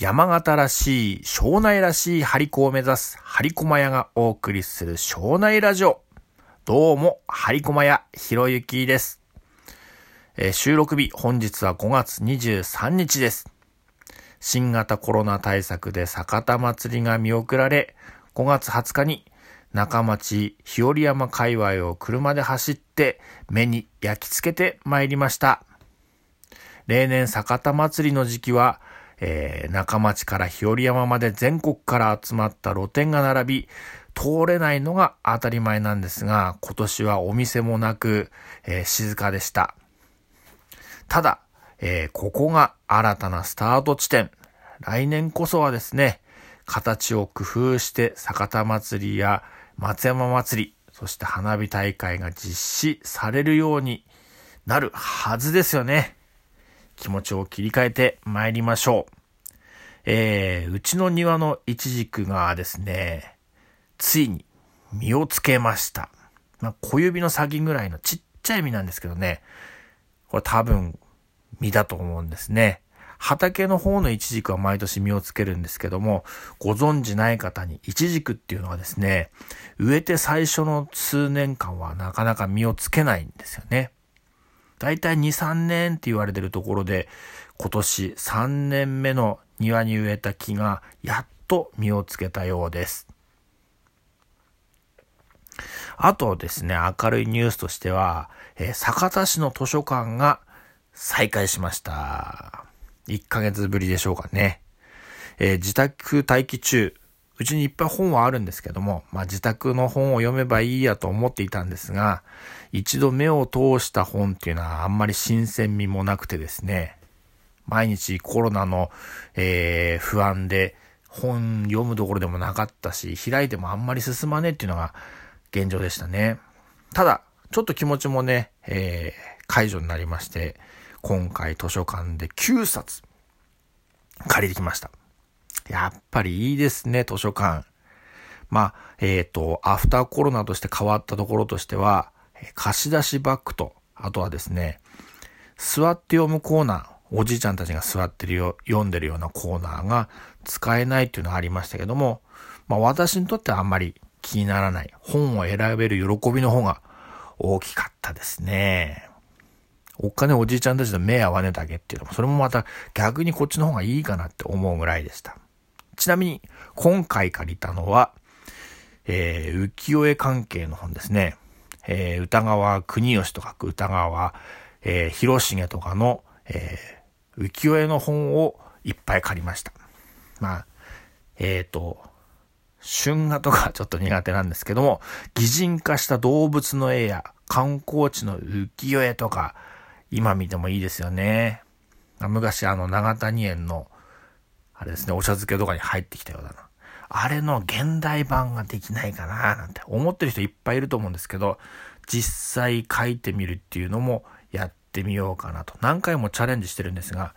山形らしい、庄内らしい張り子を目指す、張り駒屋がお送りする庄内ラジオ。どうも、張り駒屋、ひろゆきです。えー、収録日、本日は5月23日です。新型コロナ対策で酒田祭りが見送られ、5月20日に中町日和山界隈を車で走って目に焼き付けて参りました。例年酒田祭りの時期は、えー、中町から日和山まで全国から集まった露店が並び、通れないのが当たり前なんですが、今年はお店もなく、えー、静かでした。ただ、えー、ここが新たなスタート地点。来年こそはですね、形を工夫して酒田祭りや松山祭り、そして花火大会が実施されるようになるはずですよね。気持ちを切り替えて参りましょう。えー、うちの庭のイチジクがですね、ついに実をつけました。まあ、小指の先ぐらいのちっちゃい実なんですけどね、これ多分実だと思うんですね。畑の方のイチジクは毎年実をつけるんですけども、ご存知ない方にイチジクっていうのはですね、植えて最初の数年間はなかなか実をつけないんですよね。だいたい2、3年って言われてるところで、今年3年目の庭に植えた木がやっと実をつけたようです。あとですね、明るいニュースとしては、えー、酒田市の図書館が再開しました。1ヶ月ぶりでしょうかね。えー、自宅待機中、うちにいっぱい本はあるんですけども、まあ自宅の本を読めばいいやと思っていたんですが、一度目を通した本っていうのはあんまり新鮮味もなくてですね、毎日コロナの、えー、不安で本読むところでもなかったし、開いてもあんまり進まねえっていうのが現状でしたね。ただ、ちょっと気持ちもね、えー、解除になりまして、今回図書館で9冊借りてきました。やっぱりいいですね、図書館。まあ、えっ、ー、と、アフターコロナとして変わったところとしては、貸し出しバッグと、あとはですね、座って読むコーナー、おじいちゃんたちが座ってるよ、読んでるようなコーナーが使えないっていうのがありましたけども、まあ私にとってはあんまり気にならない。本を選べる喜びの方が大きかったですね。お金おじいちゃんたちと目合わねだけっていうのも、それもまた逆にこっちの方がいいかなって思うぐらいでした。ちなみに、今回借りたのは、えー、浮世絵関係の本ですね。えー、歌川国吉とか歌川、えー、広重とかの、えー、浮世絵の本をいっぱい借りました。まあ、えっ、ー、と、春画とかちょっと苦手なんですけども、擬人化した動物の絵や観光地の浮世絵とか、今見てもいいですよね。昔あの長谷園の、あれですね、お茶漬けとかに入ってきたようだな。あれの現代版ができないかななんて思ってる人いっぱいいると思うんですけど、実際書いてみるっていうのもやってみようかなと。何回もチャレンジしてるんですが、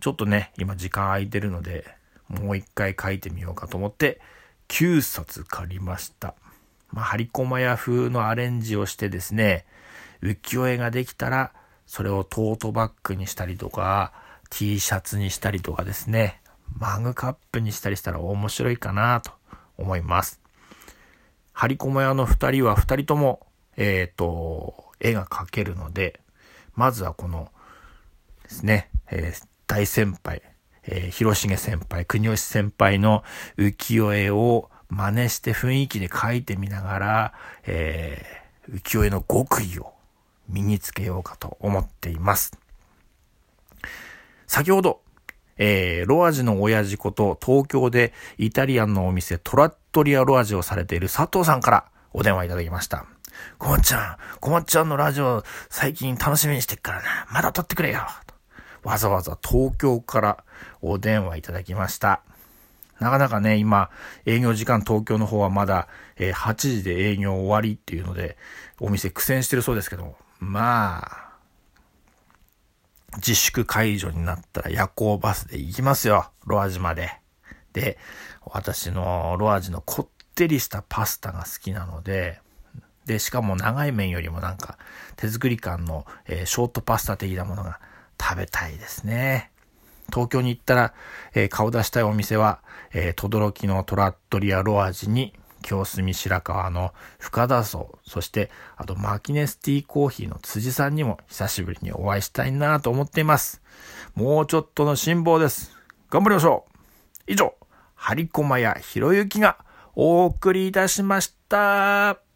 ちょっとね、今時間空いてるので、もう一回書いてみようかと思って、9冊借りました。まあ、ハリコマヤ風のアレンジをしてですね、浮世絵ができたら、それをトートバッグにしたりとか、T シャツにしたりとかですね、マグカップにしたりしたら面白いかなと思います。ハリコマ屋の二人は二人とも、えっ、ー、と、絵が描けるので、まずはこのですね、えー、大先輩、えー、広重先輩、国吉先輩の浮世絵を真似して雰囲気で描いてみながら、えー、浮世絵の極意を身につけようかと思っています。先ほど、えー、ロアジの親父こと東京でイタリアンのお店トラットリアロアジをされている佐藤さんからお電話いただきました。こまっちゃん、こまっちゃんのラジオ最近楽しみにしてっからな。まだ撮ってくれよ。わざわざ東京からお電話いただきました。なかなかね、今、営業時間東京の方はまだ、えー、8時で営業終わりっていうので、お店苦戦してるそうですけども、まあ、自粛解除になったら夜行バスで行きますよ。ロアジまで。で、私のロアジのこってりしたパスタが好きなので、で、しかも長い麺よりもなんか手作り感の、えー、ショートパスタ的なものが食べたいですね。東京に行ったら、えー、顔出したいお店は、えー、轟のトラットリアロアジに、京澄白川の深田荘、そして、あとマキネスティーコーヒーの辻さんにも久しぶりにお会いしたいなと思っています。もうちょっとの辛抱です。頑張りましょう以上、張駒屋ひろゆきがお送りいたしました。